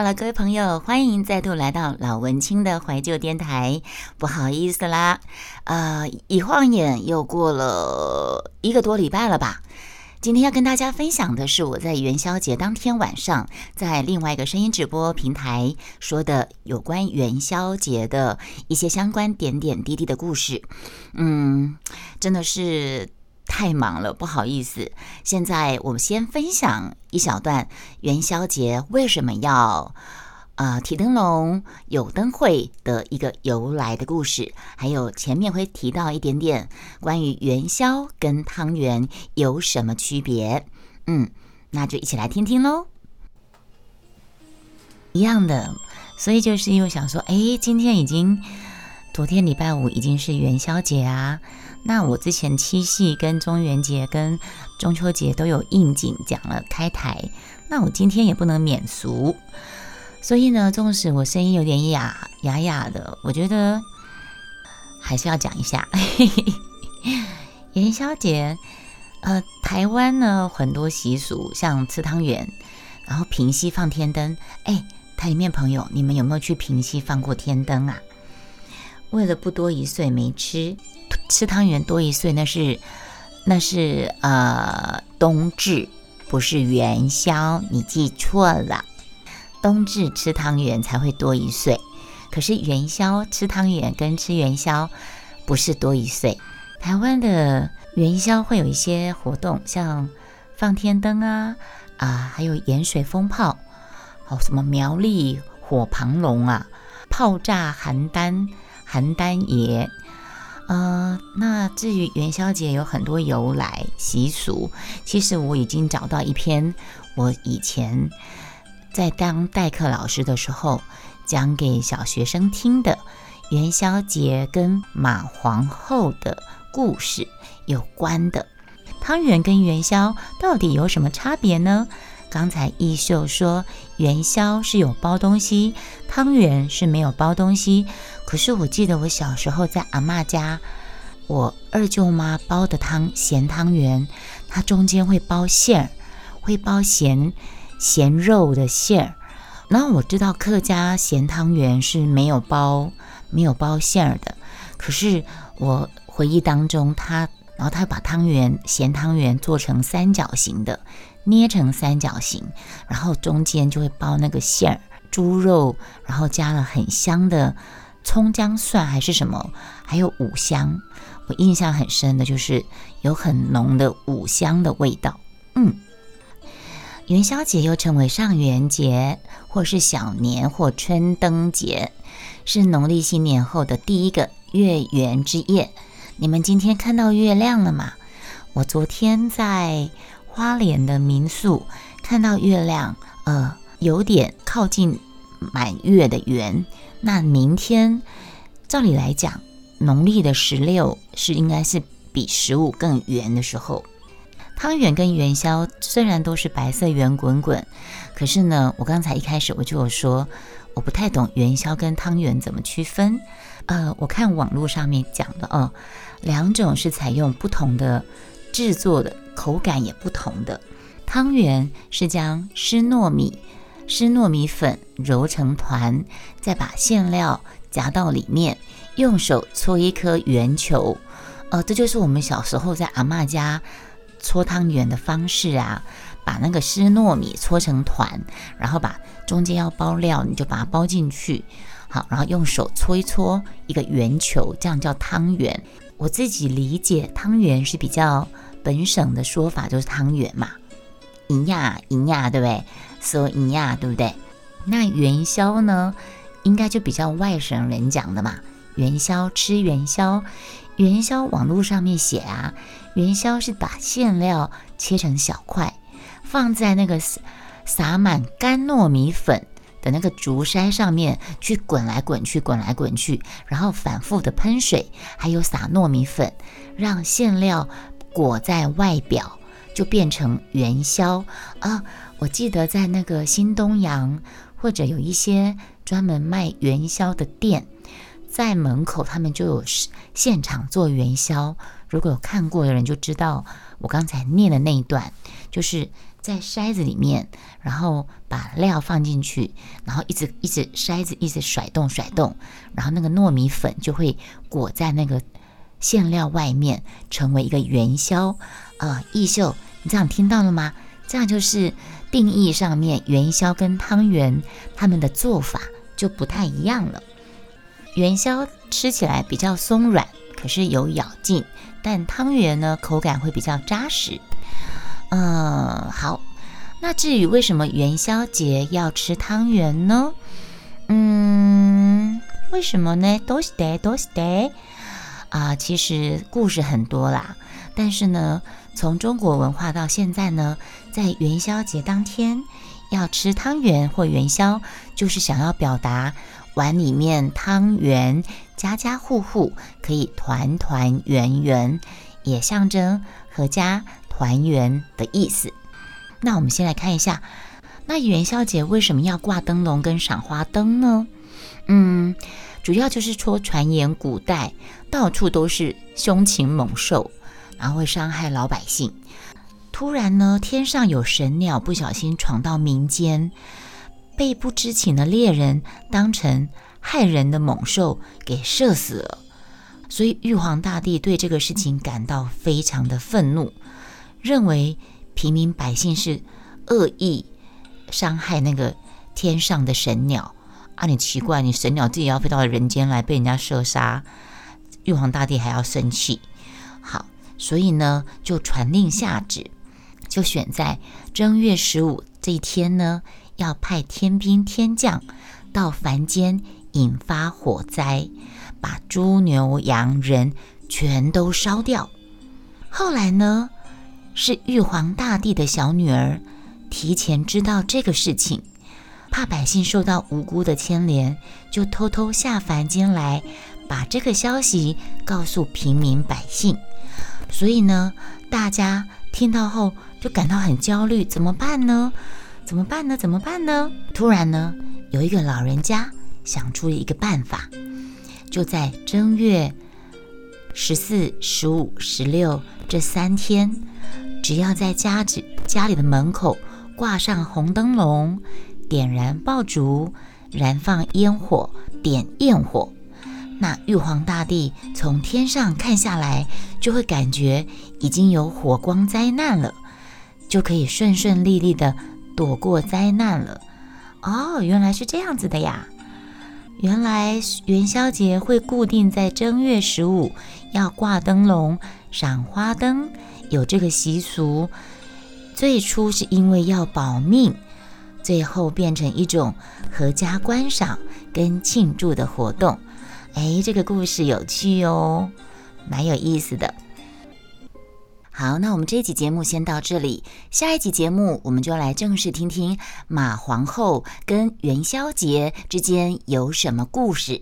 Hello，各位朋友，欢迎再度来到老文青的怀旧电台。不好意思啦，呃，一晃眼又过了一个多礼拜了吧。今天要跟大家分享的是我在元宵节当天晚上在另外一个声音直播平台说的有关元宵节的一些相关点点滴滴的故事。嗯，真的是太忙了，不好意思。现在我们先分享一小段元宵节为什么要。啊，提灯笼有灯会的一个由来的故事，还有前面会提到一点点关于元宵跟汤圆有什么区别。嗯，那就一起来听听喽。一样的，所以就是因为想说，哎，今天已经昨天礼拜五已经是元宵节啊，那我之前七夕跟中元节跟中秋节都有应景讲了开台，那我今天也不能免俗。所以呢，纵使我声音有点哑哑哑的，我觉得还是要讲一下 元宵节。呃，台湾呢很多习俗，像吃汤圆，然后平息放天灯。哎，台里面朋友，你们有没有去平息放过天灯啊？为了不多一岁没吃吃汤圆多一岁，那是那是呃冬至，不是元宵，你记错了。冬至吃汤圆才会多一岁，可是元宵吃汤圆跟吃元宵不是多一岁。台湾的元宵会有一些活动，像放天灯啊啊，还有盐水风炮，哦，什么苗栗火庞龙啊，炮炸邯郸邯郸爷。呃，那至于元宵节有很多由来习俗，其实我已经找到一篇我以前。在当代课老师的时候，讲给小学生听的元宵节跟马皇后的故事有关的汤圆跟元宵到底有什么差别呢？刚才艺秀说元宵是有包东西，汤圆是没有包东西。可是我记得我小时候在阿妈家，我二舅妈包的汤咸汤圆，它中间会包馅儿，会包咸。咸肉的馅儿，然后我知道客家咸汤圆是没有包没有包馅儿的。可是我回忆当中，他然后他把汤圆咸汤圆做成三角形的，捏成三角形，然后中间就会包那个馅儿，猪肉，然后加了很香的葱姜蒜还是什么，还有五香。我印象很深的就是有很浓的五香的味道，嗯。元宵节又称为上元节，或是小年或春灯节，是农历新年后的第一个月圆之夜。你们今天看到月亮了吗？我昨天在花莲的民宿看到月亮，呃，有点靠近满月的圆。那明天，照理来讲，农历的十六是应该是比十五更圆的时候。汤圆跟元宵虽然都是白色圆滚滚，可是呢，我刚才一开始我就有说，我不太懂元宵跟汤圆怎么区分。呃，我看网络上面讲的哦，两种是采用不同的制作的，口感也不同的。汤圆是将湿糯米、湿糯米粉揉成团，再把馅料夹到里面，用手搓一颗圆球。呃，这就是我们小时候在阿妈家。搓汤圆的方式啊，把那个湿糯米搓成团，然后把中间要包料，你就把它包进去，好，然后用手搓一搓一个圆球，这样叫汤圆。我自己理解汤圆是比较本省的说法，就是汤圆嘛，银呀银呀，对不对？说银呀，对不对？那元宵呢，应该就比较外省人讲的嘛，元宵吃元宵。元宵网络上面写啊，元宵是把馅料切成小块，放在那个撒满干糯米粉的那个竹筛上面去滚来滚去，滚来滚去，然后反复的喷水，还有撒糯米粉，让馅料裹在外表，就变成元宵啊。我记得在那个新东阳或者有一些专门卖元宵的店。在门口，他们就有现场做元宵。如果有看过的人就知道，我刚才念的那一段，就是在筛子里面，然后把料放进去，然后一直一直筛子一直甩动甩动，然后那个糯米粉就会裹在那个馅料外面，成为一个元宵。啊，艺秀，你这样听到了吗？这样就是定义上面元宵跟汤圆它们的做法就不太一样了。元宵吃起来比较松软，可是有咬劲，但汤圆呢口感会比较扎实。嗯，好。那至于为什么元宵节要吃汤圆呢？嗯，为什么呢？都是得，都是得。啊，其实故事很多啦。但是呢，从中国文化到现在呢，在元宵节当天要吃汤圆或元宵，就是想要表达碗里面汤圆，家家户户可以团团圆圆，也象征阖家。团圆的意思。那我们先来看一下，那元宵节为什么要挂灯笼跟赏花灯呢？嗯，主要就是说，传言古代到处都是凶禽猛兽，然后会伤害老百姓。突然呢，天上有神鸟不小心闯到民间，被不知情的猎人当成害人的猛兽给射死了。所以玉皇大帝对这个事情感到非常的愤怒。认为平民百姓是恶意伤害那个天上的神鸟啊！你奇怪，你神鸟自己要飞到人间来被人家射杀，玉皇大帝还要生气。好，所以呢，就传令下旨，就选在正月十五这一天呢，要派天兵天将到凡间引发火灾，把猪牛羊人全都烧掉。后来呢？是玉皇大帝的小女儿，提前知道这个事情，怕百姓受到无辜的牵连，就偷偷下凡间来，把这个消息告诉平民百姓。所以呢，大家听到后就感到很焦虑，怎么办呢？怎么办呢？怎么办呢？突然呢，有一个老人家想出了一个办法，就在正月十四、十五、十六这三天。只要在家子家里的门口挂上红灯笼，点燃爆竹，燃放烟火，点焰火，那玉皇大帝从天上看下来，就会感觉已经有火光灾难了，就可以顺顺利利的躲过灾难了。哦，原来是这样子的呀！原来元宵节会固定在正月十五要挂灯笼、赏花灯。有这个习俗，最初是因为要保命，最后变成一种阖家观赏跟庆祝的活动。哎，这个故事有趣哦，蛮有意思的。好，那我们这一集节目先到这里，下一集节目我们就来正式听听马皇后跟元宵节之间有什么故事。